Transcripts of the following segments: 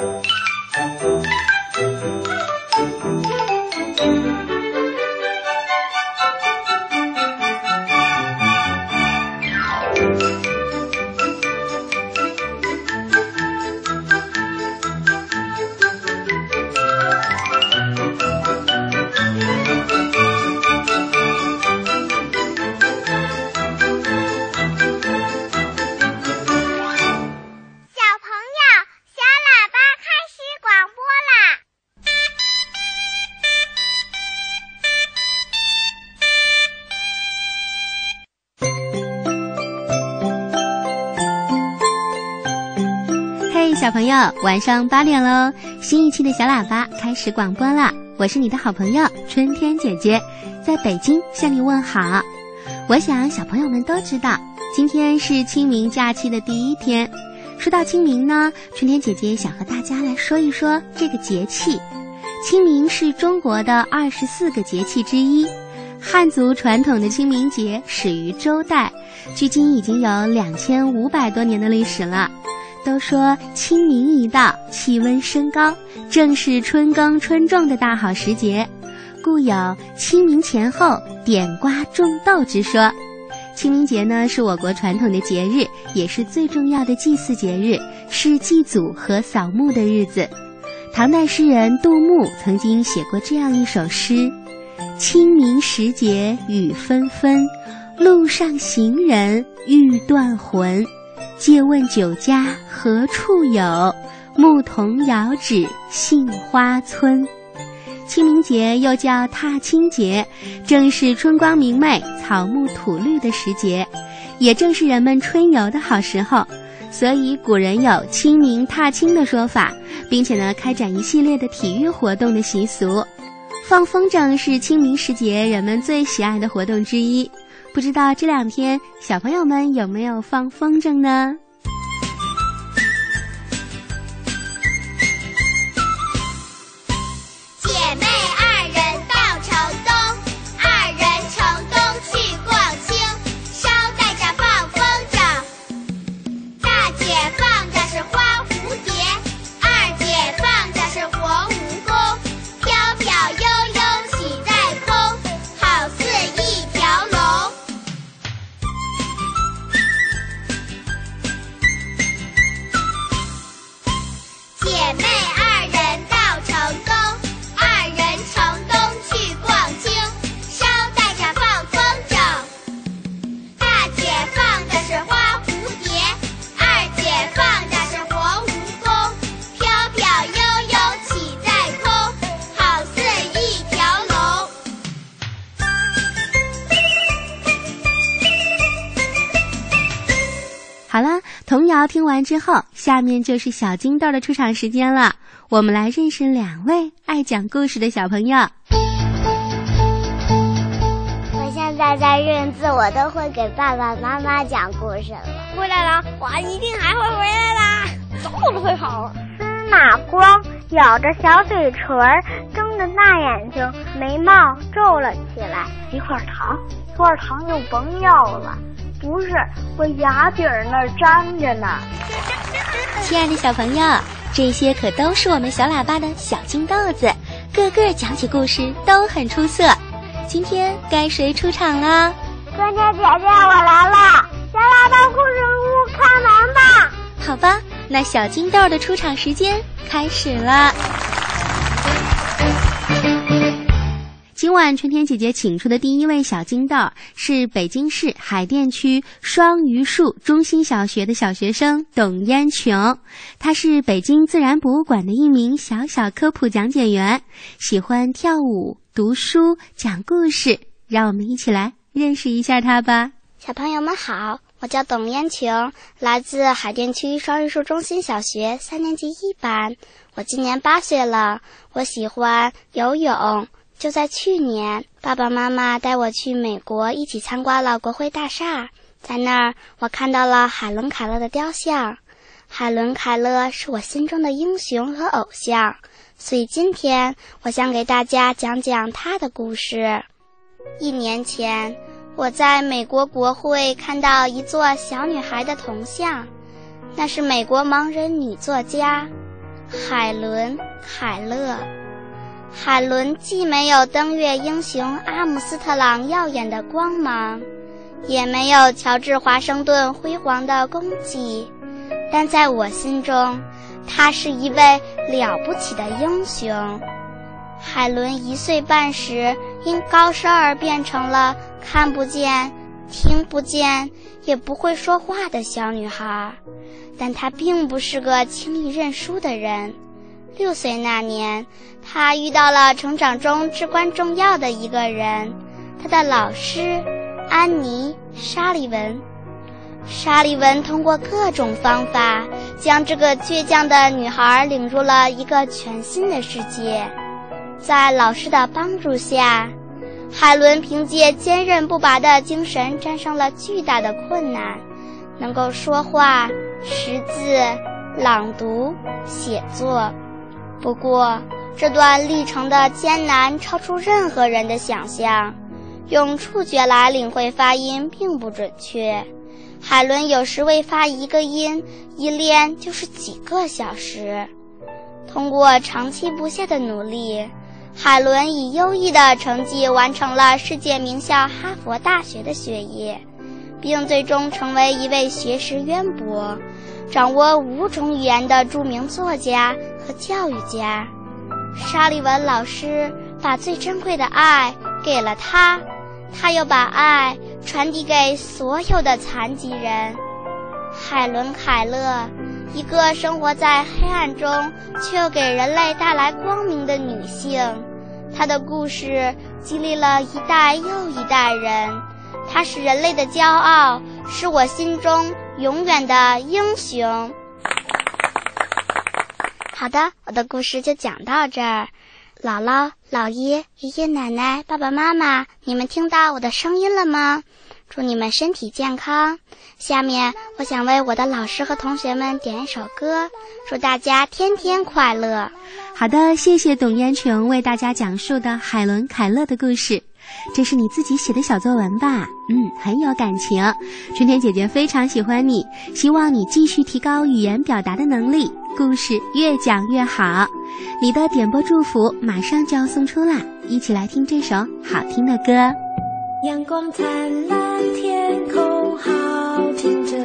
you 晚上八点喽！新一期的小喇叭开始广播了。我是你的好朋友春天姐姐，在北京向你问好。我想小朋友们都知道，今天是清明假期的第一天。说到清明呢，春天姐姐想和大家来说一说这个节气。清明是中国的二十四个节气之一，汉族传统的清明节始于周代，距今已经有两千五百多年的历史了。都说清明一到，气温升高，正是春耕春种的大好时节，故有清明前后点瓜种豆之说。清明节呢，是我国传统的节日，也是最重要的祭祀节日，是祭祖和扫墓的日子。唐代诗人杜牧曾经写过这样一首诗：“清明时节雨纷纷，路上行人欲断魂。”借问酒家何处有？牧童遥指杏花村。清明节又叫踏青节，正是春光明媚、草木吐绿的时节，也正是人们春游的好时候。所以古人有“清明踏青”的说法，并且呢，开展一系列的体育活动的习俗。放风筝是清明时节人们最喜爱的活动之一。不知道这两天小朋友们有没有放风筝呢？听完之后，下面就是小金豆的出场时间了。我们来认识两位爱讲故事的小朋友。我现在在认字，我都会给爸爸妈妈讲故事了。回来了，我一定还会回来的，早都会跑。司马光咬着小嘴唇，睁着大眼睛，眉毛皱了起来。一块糖，一块糖就甭要了。不是，我牙底儿那儿粘着呢。亲爱的小朋友，这些可都是我们小喇叭的小金豆子，个个讲起故事都很出色。今天该谁出场了？春天姐姐，我来了！小喇叭故事屋开门吧。好吧，那小金豆的出场时间开始了。晚春天姐姐请出的第一位小金豆是北京市海淀区双榆树中心小学的小学生董烟琼，他是北京自然博物馆的一名小小科普讲解员，喜欢跳舞、读书、讲故事。让我们一起来认识一下他吧。小朋友们好，我叫董烟琼，来自海淀区双榆树中心小学三年级一班，我今年八岁了，我喜欢游泳。就在去年，爸爸妈妈带我去美国，一起参观了国会大厦。在那儿，我看到了海伦·凯勒的雕像。海伦·凯勒是我心中的英雄和偶像，所以今天我想给大家讲讲他的故事。一年前，我在美国国会看到一座小女孩的铜像，那是美国盲人女作家海伦·凯勒。海伦既没有登月英雄阿姆斯特朗耀眼的光芒，也没有乔治·华盛顿辉煌的功绩，但在我心中，他是一位了不起的英雄。海伦一岁半时因高烧而变成了看不见、听不见、也不会说话的小女孩，但她并不是个轻易认输的人。六岁那年，她遇到了成长中至关重要的一个人，她的老师安妮·沙利文。沙利文通过各种方法，将这个倔强的女孩领入了一个全新的世界。在老师的帮助下，海伦凭借坚韧不拔的精神战胜了巨大的困难，能够说话、识字、朗读、写作。不过，这段历程的艰难超出任何人的想象。用触觉来领会发音并不准确，海伦有时未发一个音，一练就是几个小时。通过长期不懈的努力，海伦以优异的成绩完成了世界名校哈佛大学的学业，并最终成为一位学识渊博、掌握五种语言的著名作家。和教育家，沙利文老师把最珍贵的爱给了他，他又把爱传递给所有的残疾人。海伦·凯勒，一个生活在黑暗中却又给人类带来光明的女性，她的故事激励了一代又一代人。她是人类的骄傲，是我心中永远的英雄。好的，我的故事就讲到这儿。姥姥、姥爷、爷爷奶奶、爸爸妈妈，你们听到我的声音了吗？祝你们身体健康。下面，我想为我的老师和同学们点一首歌，祝大家天天快乐。好的，谢谢董燕琼为大家讲述的海伦·凯勒的故事。这是你自己写的小作文吧？嗯，很有感情。春天姐姐非常喜欢你，希望你继续提高语言表达的能力，故事越讲越好。你的点播祝福马上就要送出啦，一起来听这首好听的歌。阳光灿烂，天空好清澈，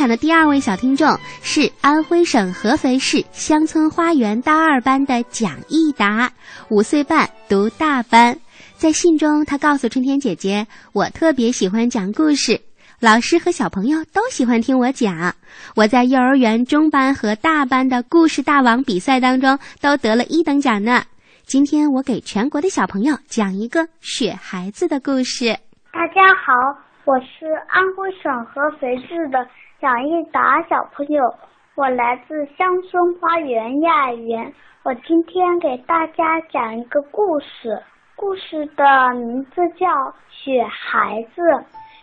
场的第二位小听众是安徽省合肥市乡村花园大二班的蒋益达，五岁半，读大班。在信中，他告诉春天姐姐：“我特别喜欢讲故事，老师和小朋友都喜欢听我讲。我在幼儿园中班和大班的故事大王比赛当中都得了一等奖呢。今天我给全国的小朋友讲一个雪孩子的故事。”大家好。我是安徽省合肥市的蒋一达小朋友，我来自乡村花园幼儿园。我今天给大家讲一个故事，故事的名字叫《雪孩子》。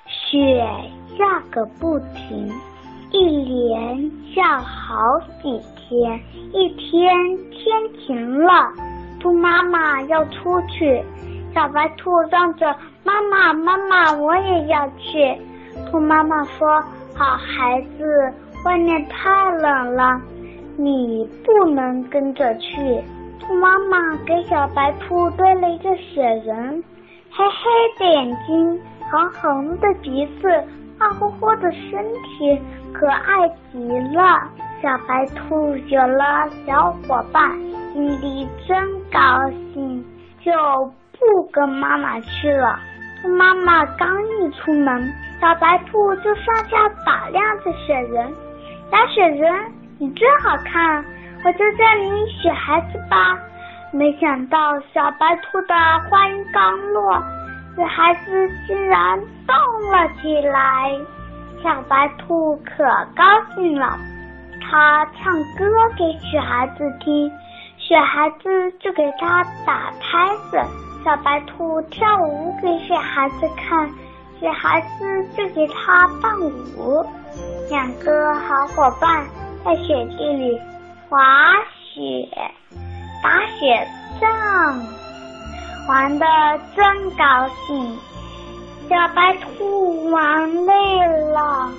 雪下个不停，一连下好几天。一天天晴了，兔妈妈要出去，小白兔嚷着。妈妈，妈妈，我也要去。兔妈妈说：“好孩子，外面太冷了，你不能跟着去。”兔妈妈给小白兔堆了一个雪人，黑黑的眼睛，红红的鼻子，胖乎乎的身体，可爱极了。小白兔有了小伙伴，心里真高兴，就不跟妈妈去了。兔妈妈刚一出门，小白兔就上下打量着雪人，小雪人你真好看，我就叫你雪孩子吧。没想到小白兔的话音刚落，雪孩子竟然动了起来。小白兔可高兴了，它唱歌给雪孩子听，雪孩子就给它打拍子。小白兔跳舞给雪孩子看，雪孩子就给它伴舞。两个好伙伴在雪地里滑雪、打雪仗，玩的真高兴。小白兔玩累了，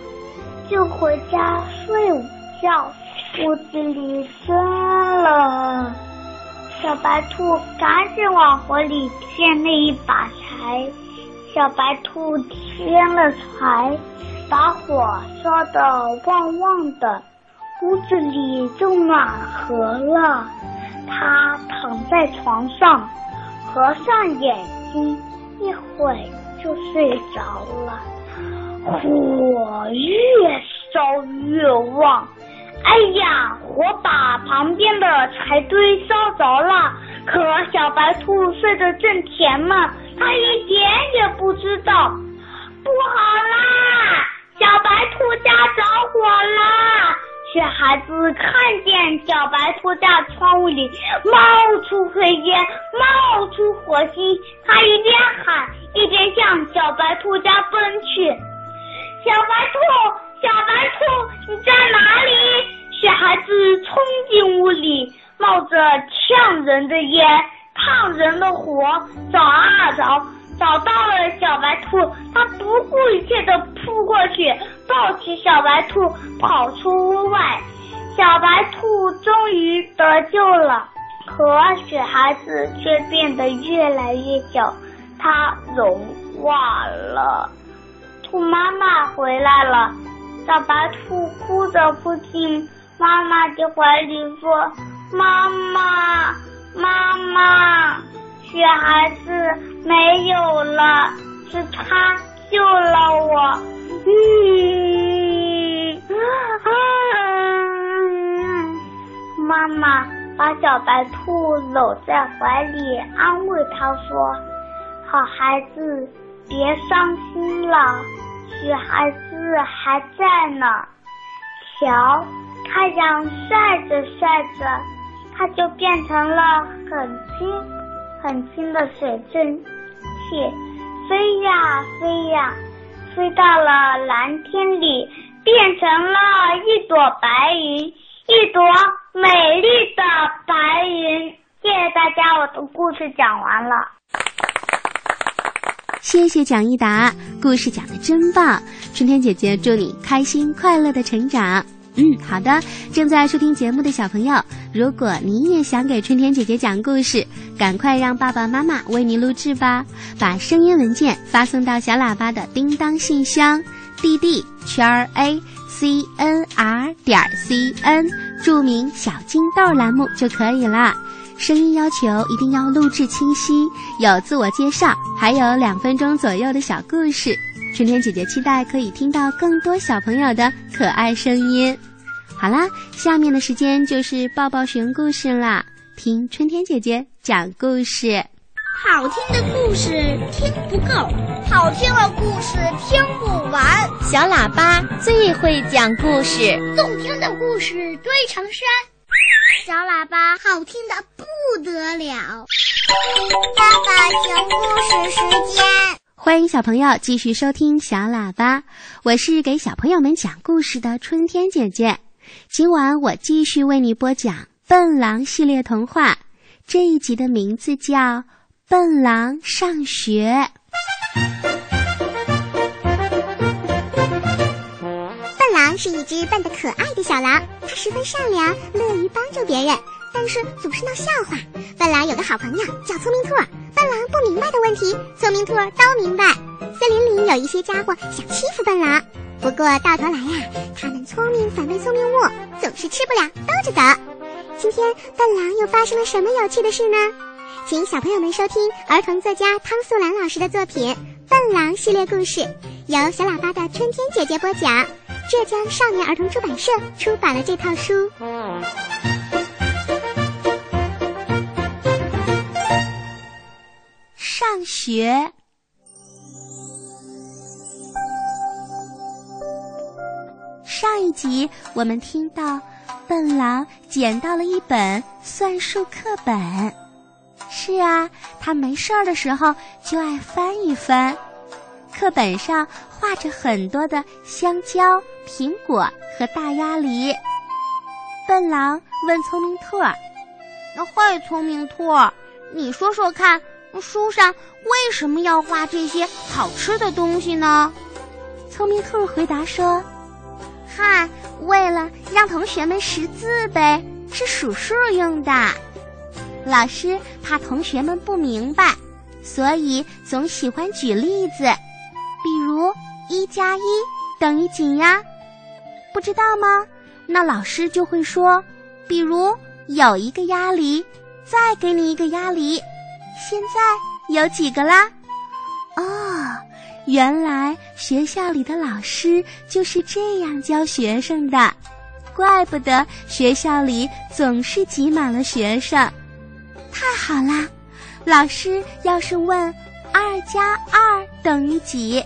就回家睡午觉。屋子里真冷。小白兔赶紧往火里添了一把柴，小白兔添了柴，把火烧得旺旺的，屋子里就暖和了。它躺在床上，合上眼睛，一会就睡着了。火越烧越旺。哎呀，火把旁边的柴堆烧着了，可小白兔睡得正甜嘛，它一点也不知道。不好啦，小白兔家着火啦！雪孩子看见小白兔家窗户里冒出黑烟，冒出火星，他一边喊一边向小白兔家奔去。小白兔。小白兔，你在哪里？孩子冲进屋里，冒着呛人的烟、烫人的火，找啊找，找到了小白兔。他不顾一切的扑过去，抱起小白兔，跑出屋外。小白兔终于得救了，可雪孩子却变得越来越小，它融化了。兔妈妈回来了。小白兔哭着扑进妈妈的怀里，说：“妈妈，妈妈，雪孩子没有了，是他救了我。”嗯，妈妈把小白兔搂在怀里，安慰他说：“好孩子，别伤心了。”雪孩子还在呢，瞧，太阳晒着晒着，它就变成了很轻很轻的水蒸气，飞呀飞呀，飞到了蓝天里，变成了一朵白云，一朵美丽的白云。谢谢大家，我的故事讲完了。谢谢蒋一达，故事讲的真棒！春天姐姐祝你开心快乐的成长。嗯，好的。正在收听节目的小朋友，如果你也想给春天姐姐讲故事，赶快让爸爸妈妈为你录制吧，把声音文件发送到小喇叭的叮当信箱，dd 圈 a c n r 点 c n，注明小金豆栏目就可以了。声音要求一定要录制清晰，有自我介绍，还有两分钟左右的小故事。春天姐姐期待可以听到更多小朋友的可爱声音。好啦，下面的时间就是抱抱熊故事啦，听春天姐姐讲故事。好听的故事听不够，好听的故事听不完。小喇叭最会讲故事，动听的故事堆成山。小喇叭好听的不得了，爸爸讲故事时间，欢迎小朋友继续收听小喇叭，我是给小朋友们讲故事的春天姐姐。今晚我继续为你播讲《笨狼》系列童话，这一集的名字叫《笨狼上学》。笨狼是一只笨得可爱的小狼，它十分善良，乐于帮助别人，但是总是闹笑话。笨狼有个好朋友叫聪明兔，笨狼不明白的问题，聪明兔都明白。森林里有一些家伙想欺负笨狼，不过到头来呀，他们聪明反被聪明误，总是吃不了兜着走。今天笨狼又发生了什么有趣的事呢？请小朋友们收听儿童作家汤素兰老师的作品《笨狼》系列故事，由小喇叭的春天姐姐播讲。浙江少年儿童出版社出版了这套书。上学。上一集我们听到，笨狼捡到了一本算术课本。是啊，他没事儿的时候就爱翻一翻。课本上画着很多的香蕉、苹果和大鸭梨。笨狼问聪明兔：“那坏，聪明兔，你说说看，书上为什么要画这些好吃的东西呢？”聪明兔回答说。嗨，为了让同学们识字呗，是数数用的。老师怕同学们不明白，所以总喜欢举例子，比如一加一等于几呀？不知道吗？那老师就会说，比如有一个鸭梨，再给你一个鸭梨，现在有几个啦？哦。原来学校里的老师就是这样教学生的，怪不得学校里总是挤满了学生。太好啦！老师要是问“二加二等于几”，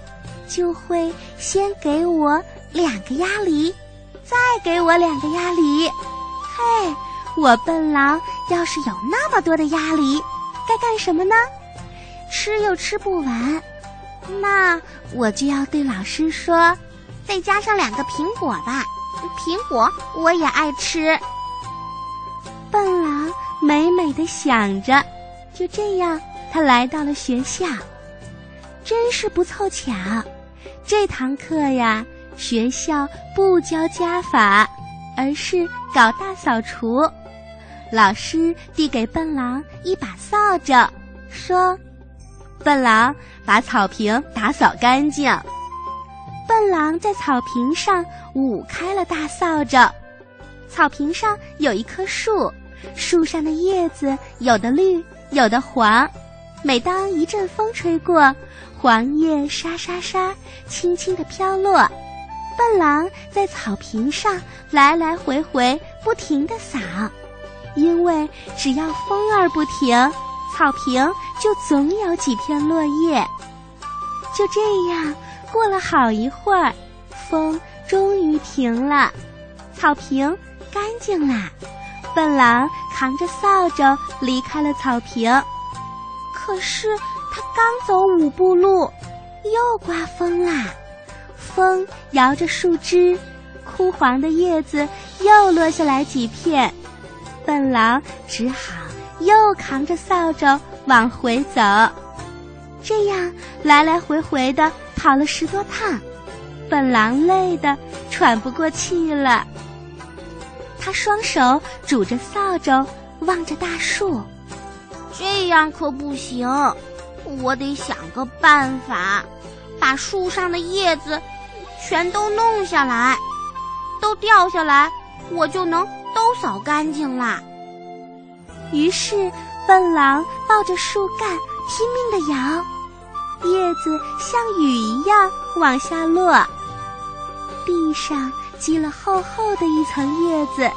就会先给我两个鸭梨，再给我两个鸭梨。嘿，我笨狼要是有那么多的鸭梨，该干什么呢？吃又吃不完。那我就要对老师说，再加上两个苹果吧，苹果我也爱吃。笨狼美美的想着，就这样，他来到了学校。真是不凑巧，这堂课呀，学校不教加法，而是搞大扫除。老师递给笨狼一把扫帚，说。笨狼把草坪打扫干净。笨狼在草坪上舞开了大扫帚。草坪上有一棵树，树上的叶子有的绿，有的黄。每当一阵风吹过，黄叶沙沙沙，轻轻地飘落。笨狼在草坪上来来回回，不停地扫，因为只要风儿不停。草坪就总有几片落叶。就这样过了好一会儿，风终于停了，草坪干净啦。笨狼扛着扫帚离开了草坪，可是他刚走五步路，又刮风啦。风摇着树枝，枯黄的叶子又落下来几片，笨狼只好。又扛着扫帚往回走，这样来来回回的跑了十多趟，笨狼累得喘不过气了。他双手拄着扫帚，望着大树，这样可不行，我得想个办法，把树上的叶子全都弄下来，都掉下来，我就能都扫干净啦。于是，笨狼抱着树干拼命地摇，叶子像雨一样往下落，地上积了厚厚的一层叶子。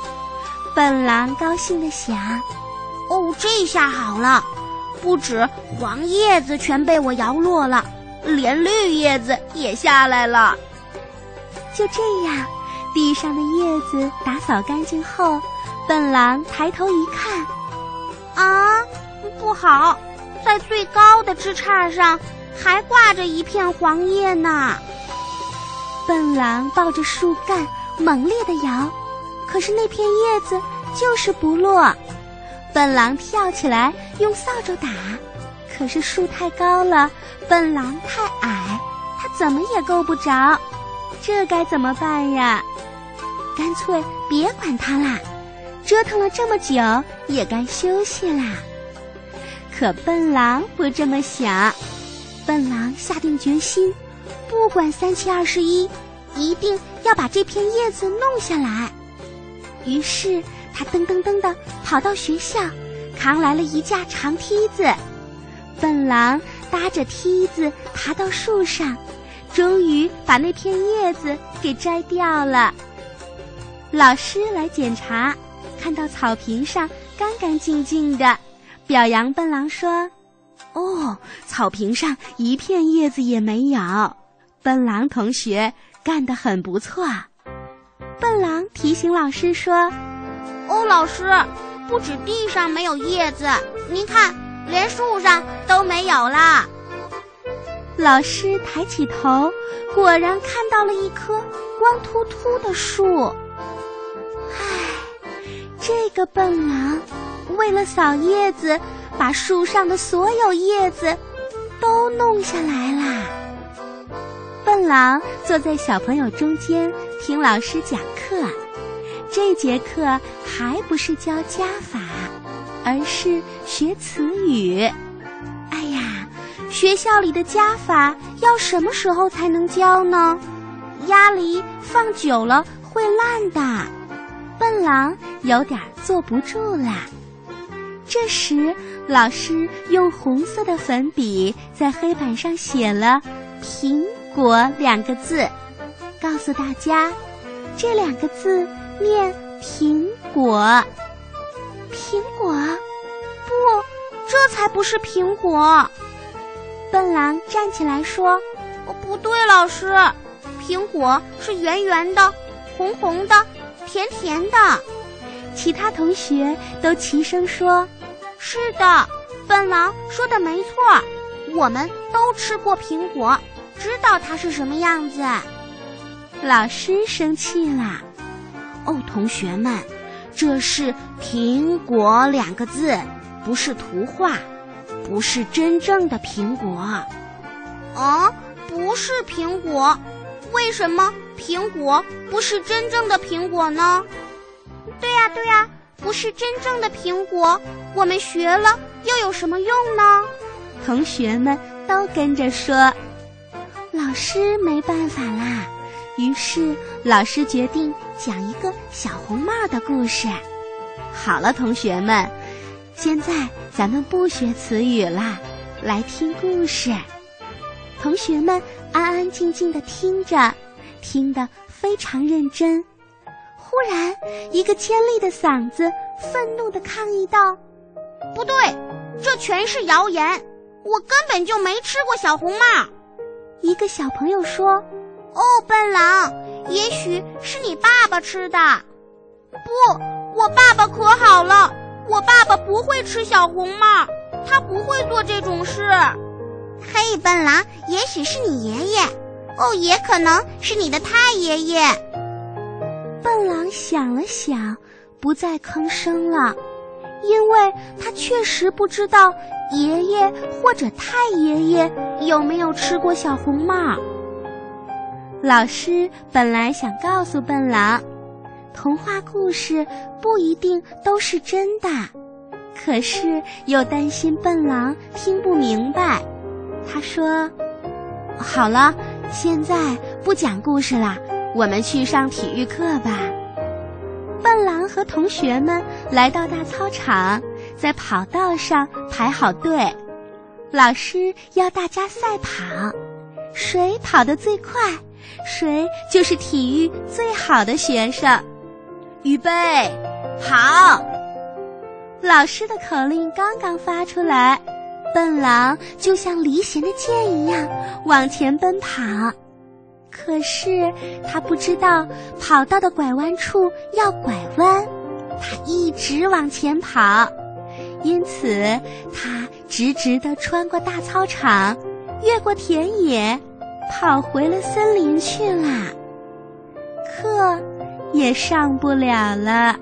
笨狼高兴地想：“哦，这下好了，不止黄叶子全被我摇落了，连绿叶子也下来了。”就这样，地上的叶子打扫干净后，笨狼抬头一看。啊，不好，在最高的枝杈上还挂着一片黄叶呢。笨狼抱着树干猛烈地摇，可是那片叶子就是不落。笨狼跳起来用扫帚打，可是树太高了，笨狼太矮，他怎么也够不着。这该怎么办呀？干脆别管它啦。折腾了这么久，也该休息啦。可笨狼不这么想，笨狼下定决心，不管三七二十一，一定要把这片叶子弄下来。于是他噔噔噔的跑到学校，扛来了一架长梯子。笨狼搭着梯子爬到树上，终于把那片叶子给摘掉了。老师来检查，看到草坪上干干净净的，表扬笨狼说：“哦，草坪上一片叶子也没有。笨狼同学干得很不错。”笨狼提醒老师说：“哦，老师，不止地上没有叶子，您看，连树上都没有了。”老师抬起头，果然看到了一棵光秃秃的树。这个笨狼为了扫叶子，把树上的所有叶子都弄下来啦。笨狼坐在小朋友中间听老师讲课，这节课还不是教加法，而是学词语。哎呀，学校里的加法要什么时候才能教呢？鸭梨放久了会烂的。笨狼有点坐不住了。这时，老师用红色的粉笔在黑板上写了“苹”。果两个字，告诉大家，这两个字念苹果。苹果，不，这才不是苹果。笨狼站起来说：“哦，不对，老师，苹果是圆圆的、红红的、甜甜的。”其他同学都齐声说：“是的，笨狼说的没错，我们都吃过苹果。”知道它是什么样子，老师生气了。哦，同学们，这是“苹果”两个字，不是图画，不是真正的苹果。啊，不是苹果？为什么苹果不是真正的苹果呢？对呀，对呀，不是真正的苹果，我们学了又有什么用呢？同学们都跟着说。老师没办法啦，于是老师决定讲一个小红帽的故事。好了，同学们，现在咱们不学词语啦，来听故事。同学们安安静静的听着，听得非常认真。忽然，一个尖利的嗓子愤怒的抗议道：“不对，这全是谣言，我根本就没吃过小红帽。”一个小朋友说：“哦，笨狼，也许是你爸爸吃的。不，我爸爸可好了，我爸爸不会吃小红帽，他不会做这种事。嘿，笨狼，也许是你爷爷，哦，也可能是你的太爷爷。”笨狼想了想，不再吭声了，因为他确实不知道。爷爷或者太爷爷有没有吃过小红帽？老师本来想告诉笨狼，童话故事不一定都是真的，可是又担心笨狼听不明白。他说：“好了，现在不讲故事了，我们去上体育课吧。”笨狼和同学们来到大操场。在跑道上排好队，老师要大家赛跑，谁跑得最快，谁就是体育最好的学生。预备，跑！老师的口令刚刚发出来，笨狼就像离弦的箭一样往前奔跑，可是他不知道跑道的拐弯处要拐弯，他一直往前跑。因此，他直直地穿过大操场，越过田野，跑回了森林去了。课也上不了了。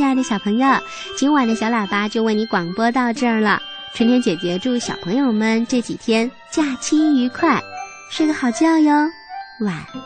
亲爱的小朋友，今晚的小喇叭就为你广播到这儿了。春天姐姐祝小朋友们这几天假期愉快，睡个好觉哟，晚安。